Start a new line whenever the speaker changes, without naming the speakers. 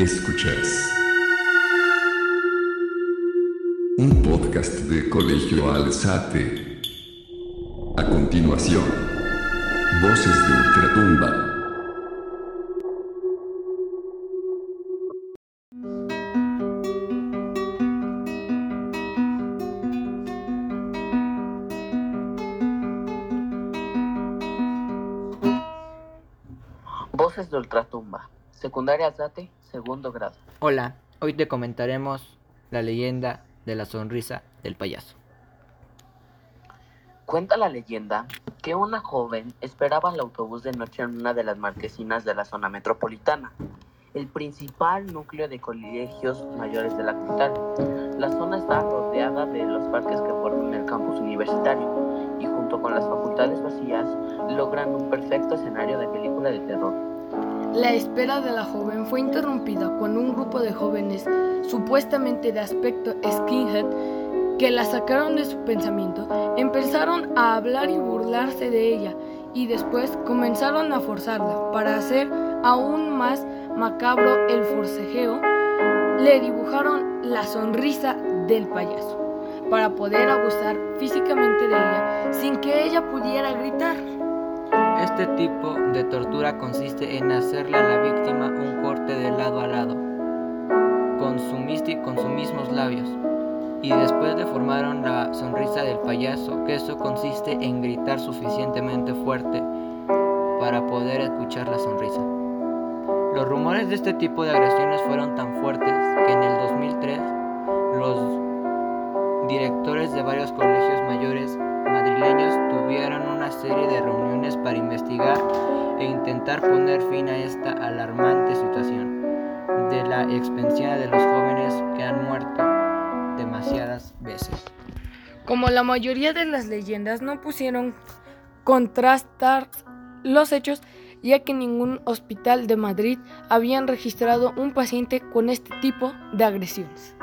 Escuchas un podcast de Colegio Alzate. A continuación, Voces de Ultratumba.
Voces de Ultratumba, secundaria Alzate, segundo grado.
Hola, hoy te comentaremos la leyenda de la sonrisa del payaso.
Cuenta la leyenda que una joven esperaba el autobús de noche en una de las marquesinas de la zona metropolitana, el principal núcleo de colegios mayores de la capital. La zona está rodeada de los parques que forman el campus universitario y junto con las facultades vacías logran un perfecto escenario de película de terror.
La espera de la joven fue interrumpida cuando un grupo de jóvenes, supuestamente de aspecto skinhead, que la sacaron de su pensamiento, empezaron a hablar y burlarse de ella y después comenzaron a forzarla para hacer aún más macabro el forcejeo. Le dibujaron la sonrisa del payaso para poder abusar físicamente de ella sin que ella pudiera gritar.
Este tipo de tortura consiste en hacerle a la víctima un corte de lado a lado con, su con sus mismos labios y después le formaron la sonrisa del payaso, que eso consiste en gritar suficientemente fuerte para poder escuchar la sonrisa. Los rumores de este tipo de agresiones fueron tan fuertes que en el 2003 los directores de varios colegios mayores madrileños tuvieron una serie de reuniones e intentar poner fin a esta alarmante situación de la expensión de los jóvenes que han muerto demasiadas veces.
Como la mayoría de las leyendas no pusieron contrastar los hechos, ya que ningún hospital de Madrid habían registrado un paciente con este tipo de agresiones.